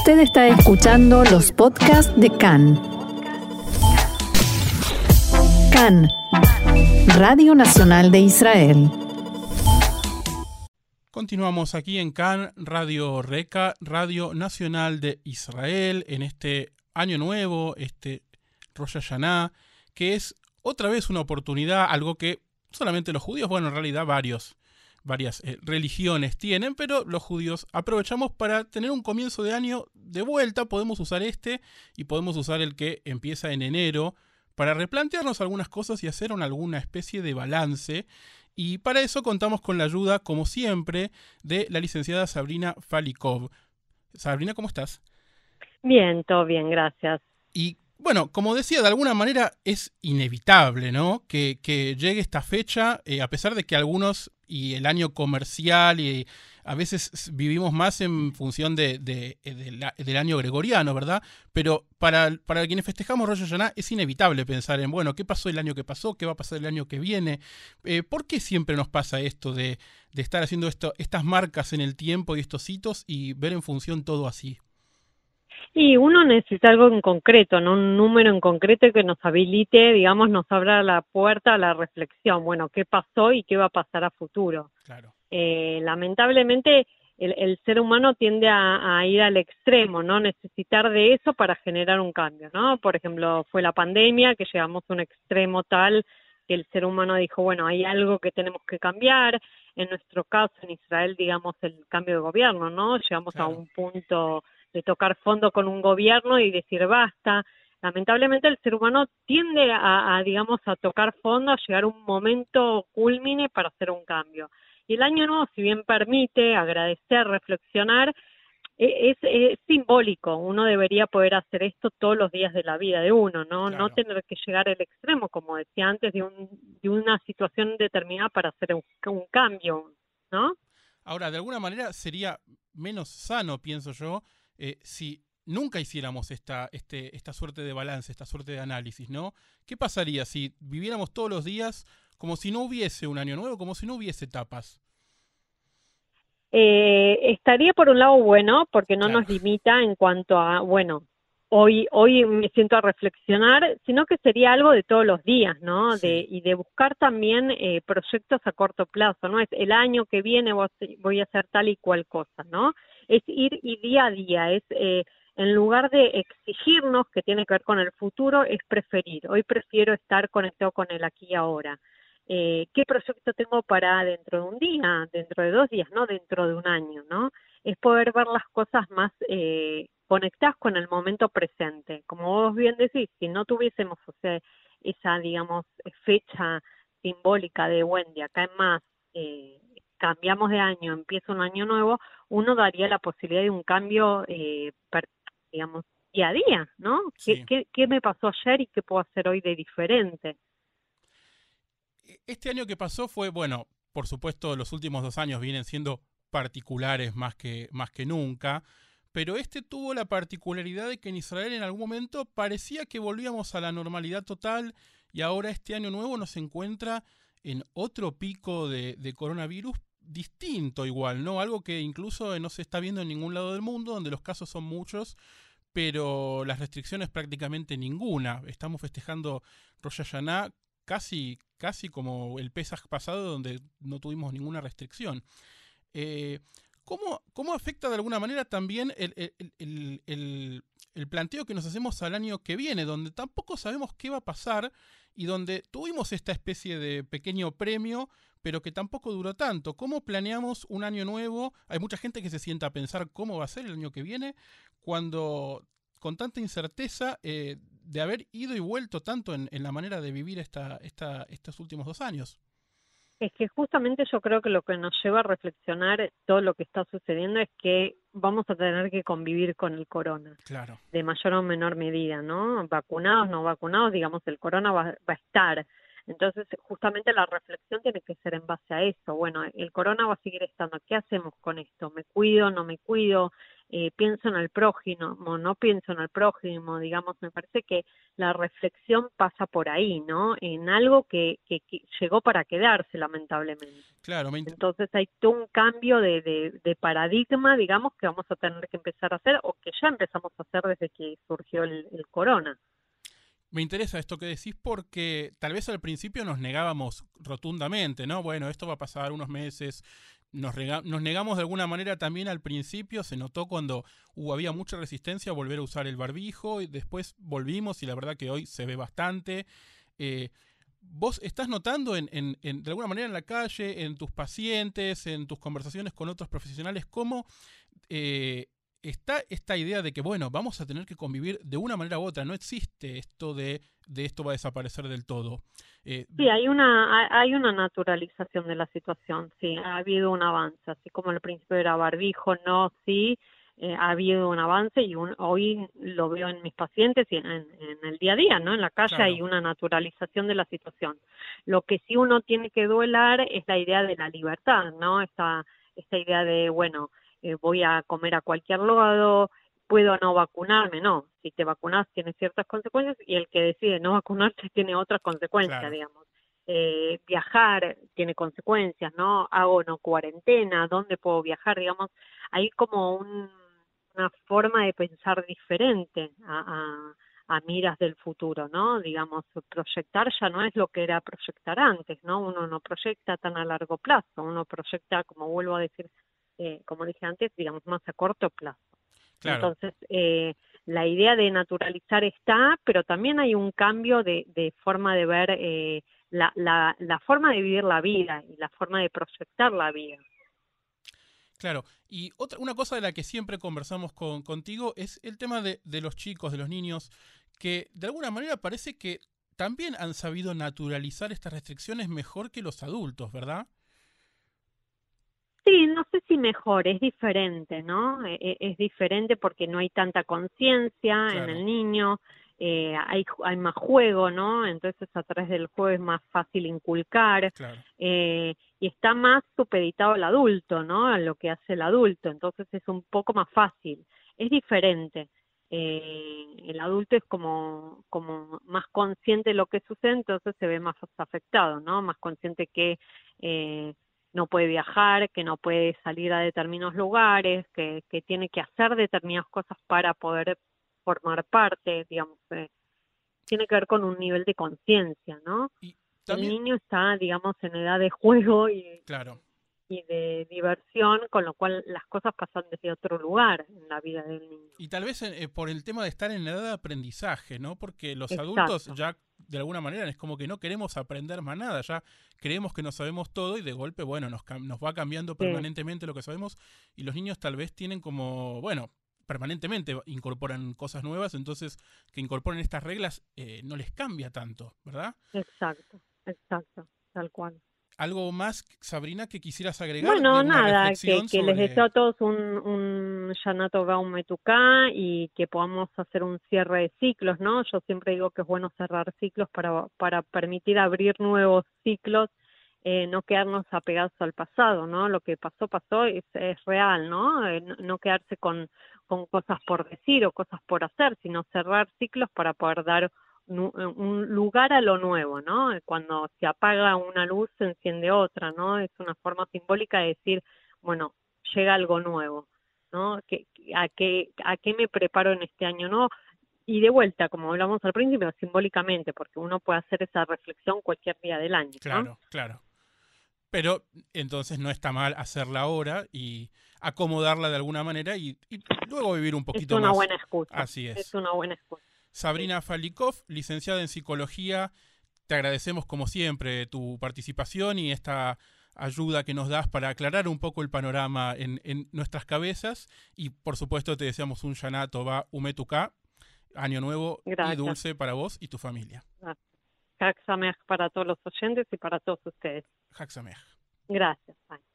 Usted está escuchando los podcasts de CAN. CAN, Radio Nacional de Israel. Continuamos aquí en CAN, Radio Reca, Radio Nacional de Israel, en este año nuevo, este Rosh Hashanah, que es otra vez una oportunidad, algo que solamente los judíos, bueno, en realidad varios varias eh, religiones tienen, pero los judíos aprovechamos para tener un comienzo de año de vuelta, podemos usar este y podemos usar el que empieza en enero para replantearnos algunas cosas y hacer alguna especie de balance. Y para eso contamos con la ayuda, como siempre, de la licenciada Sabrina Falikov. Sabrina, ¿cómo estás? Bien, todo bien, gracias. Y bueno, como decía, de alguna manera es inevitable, ¿no? Que, llegue esta fecha, eh, a pesar de que algunos y el año comercial y a veces vivimos más en función de, del año gregoriano, ¿verdad? Pero para, para quienes festejamos Rosh Hashanah es inevitable pensar en, bueno, ¿qué pasó el año que pasó? ¿Qué va a pasar el año que viene? Eh, ¿Por qué siempre nos pasa esto de, de estar haciendo esto, estas marcas en el tiempo y estos hitos y ver en función todo así? Y uno necesita algo en concreto, ¿no? Un número en concreto que nos habilite, digamos, nos abra la puerta a la reflexión. Bueno, ¿qué pasó y qué va a pasar a futuro? Claro. Eh, lamentablemente, el, ser humano tiende a, ir al extremo, ¿no? Necesitar de eso para generar un cambio, ¿no? Por ejemplo, fue la pandemia que llegamos a un extremo tal que el ser humano dijo, bueno, hay algo que tenemos que cambiar. En nuestro caso, en Israel, digamos, el cambio de gobierno, ¿no? Llegamos a un punto de tocar fondo con un gobierno y decir basta. Lamentablemente el ser humano tiende a, digamos, a tocar fondo, a llegar a un momento culmine para hacer un cambio. Y el año nuevo, si bien permite agradecer, reflexionar, e, es, simbólico. Uno debería poder hacer esto todos los días de la vida de uno, no, no tener que llegar al extremo, como decía antes, de, un, de una situación determinada para hacer un, un cambio, ¿no? Ahora, de alguna manera sería menos sano, pienso yo, eh, si nunca hiciéramos esta, este, esta suerte de balance, esta suerte de análisis, ¿no? ¿Qué pasaría si viviéramos todos los días como si no hubiese un año nuevo, como si no hubiese etapas? Eh, estaría por un lado bueno, porque no nos limita en cuanto a, bueno, hoy, hoy me siento a reflexionar, sino que sería algo de todos los días, ¿no? De, y de buscar también eh, proyectos a corto plazo, ¿no? Es el año que viene voy a hacer tal y cual cosa, ¿no? es ir y día a día, es eh, en lugar de exigirnos que tiene que ver con el futuro, es preferir. Hoy prefiero estar conectado con el aquí y ahora. Eh, ¿Qué proyecto tengo para dentro de un día, dentro de dos días, no dentro de un año, no? Es poder ver las cosas más conectadas con el momento presente. Como vos bien decís, si no tuviésemos o sea, esa, digamos, fecha simbólica de Wendy, acá en más, eh, cambiamos de año, empieza un año nuevo, uno daría la posibilidad de un cambio, eh, digamos, día a día, ¿no? ¿Qué, me pasó ayer y qué puedo hacer hoy de diferente? Este año que pasó fue, bueno, por supuesto, los últimos dos años vienen siendo particulares más que, más que nunca, pero este tuvo la particularidad de que en Israel en algún momento parecía que volvíamos a la normalidad total y ahora este año nuevo nos encuentra en otro pico de, coronavirus, distinto igual, ¿no? Algo que incluso no se está viendo en ningún lado del mundo, donde los casos son muchos, pero las restricciones prácticamente ninguna. Estamos festejando Rosh Hashanah casi, casi como el Pesach pasado, donde no tuvimos ninguna restricción. Eh, ¿cómo, ¿cómo, afecta de alguna manera también el, el, el, el, planteo que nos hacemos al año que viene, donde tampoco sabemos qué va a pasar y donde tuvimos esta especie de pequeño premio, pero que tampoco duró tanto. ¿Cómo planeamos un año nuevo? Hay mucha gente que se sienta a pensar cómo va a ser el año que viene, cuando con tanta incerteza eh, de haber ido y vuelto tanto en, la manera de vivir esta, esta, estos últimos dos años. Es que justamente yo creo que lo que nos lleva a reflexionar todo lo que está sucediendo es que vamos a tener que convivir con el corona. Claro. De mayor o menor medida, ¿no? Vacunados, no vacunados, digamos, el corona va, va a estar. Entonces, justamente la reflexión tiene que ser en base a eso. Bueno, el corona va a seguir estando. ¿Qué hacemos con esto? ¿Me cuido? ¿No me cuido? Eh, pienso en el prójimo, no pienso en el prójimo, digamos, me parece que la reflexión pasa por ahí, ¿no? En algo que, que, llegó para quedarse, lamentablemente. Claro, Entonces hay todo un cambio de, de, paradigma, digamos, que vamos a tener que empezar a hacer o que ya empezamos a hacer desde que surgió el, el corona. Me interesa esto que decís porque tal vez al principio nos negábamos rotundamente, ¿no? Bueno, esto va a pasar unos meses, nos, negamos de alguna manera también al principio, se notó cuando había mucha resistencia a volver a usar el barbijo y después volvimos y la verdad que hoy se ve bastante. Eh, ¿Vos estás notando en, de alguna manera en la calle, en tus pacientes, en tus conversaciones con otros profesionales, cómo eh, está esta idea de que, bueno, vamos a tener que convivir de una manera u otra? No existe esto de, de esto va a desaparecer del todo. Eh, sí, hay una, hay una naturalización de la situación, sí, ha habido un avance, así como al principio era barbijo, no, sí, eh, ha habido un avance y hoy lo veo en mis pacientes y en, el día a día, ¿no? En la calle hay una naturalización de la situación. Lo que sí uno tiene que duelar es la idea de la libertad, ¿no? Esta, esta idea de, bueno, eh, voy a comer a cualquier lado, puedo no vacunarme, no. Si te vacunas tiene ciertas consecuencias y el que decide no vacunarse tiene otras consecuencias, digamos. Eh, viajar tiene consecuencias, ¿no? Hago no cuarentena, ¿dónde puedo viajar? Digamos, hay como una forma de pensar diferente a, a, miras del futuro, ¿no? Digamos, proyectar ya no es lo que era proyectar antes, ¿no? Uno no proyecta tan a largo plazo, uno proyecta, como vuelvo a decir, eh, como dije antes, digamos, más a corto plazo. Entonces, eh, la idea de naturalizar está, pero también hay un cambio de, forma de ver eh, la, la, forma de vivir la vida y la forma de proyectar la vida. Claro, y otra, una cosa de la que siempre conversamos con, contigo es el tema de, de los chicos, de los niños, que de alguna manera parece que también han sabido naturalizar estas restricciones mejor que los adultos, ¿verdad? Sí, no sé si mejor, es diferente, ¿no? E, e, es, diferente porque no hay tanta conciencia en el niño, eh, hay, hay más juego, ¿no? Entonces a través del juego es más fácil inculcar eh, y está más supeditado al adulto, ¿no? A lo que hace el adulto, entonces es un poco más fácil, es diferente. Eh, el adulto es como, como más consciente de lo que sucede, entonces se ve más afectado, ¿no? Más consciente que eh, no puede viajar, que no puede salir a determinados lugares, que, que tiene que hacer determinadas cosas para poder formar parte, digamos, eh, tiene que ver con un nivel de conciencia, ¿no? El niño está, digamos, en edad de juego y, claro y de diversión, con lo cual las cosas pasan desde otro lugar en la vida del niño. Y tal vez eh, por el tema de estar en edad de aprendizaje, ¿no? Porque los adultos ya de alguna manera es como que no queremos aprender más nada, ya creemos que no sabemos todo y de golpe, bueno, nos, nos va cambiando permanentemente lo que sabemos y los niños tal vez tienen como, bueno, permanentemente incorporan cosas nuevas, entonces que incorporen estas reglas eh, no les cambia tanto, ¿verdad? Exacto, exacto, tal cual. ¿Algo más, Sabrina, que quisieras agregar? Bueno, nada, que, les deseo a todos un, un Yanato Gaumetuká y que podamos hacer un cierre de ciclos, ¿no? Yo siempre digo que es bueno cerrar ciclos para, para permitir abrir nuevos ciclos, eh, no quedarnos apegados al pasado, ¿no? Lo que pasó, pasó, es, es real, ¿no? Eh, no quedarse con, con cosas por decir o cosas por hacer, sino cerrar ciclos para poder dar un lugar a lo nuevo, ¿no? Cuando se apaga una luz se enciende otra, ¿no? Es una forma simbólica de decir, bueno, llega algo nuevo, ¿no? a, qué, ¿A qué me preparo en este año no? Y de vuelta, como hablamos al principio, simbólicamente, porque uno puede hacer esa reflexión cualquier día del año. Claro, claro. Pero entonces no está mal hacerla ahora y acomodarla de alguna manera y, y luego vivir un poquito más. Es una buena excusa. Así es. Es una buena excusa. Sabrina Falikov, licenciada en psicología, te agradecemos como siempre tu participación y esta ayuda que nos das para aclarar un poco el panorama en, nuestras cabezas y por supuesto te deseamos un Yanato va Umetuka, año nuevo y dulce para vos y tu familia. Haxamech para todos los oyentes y para todos ustedes. Gracias. Bye.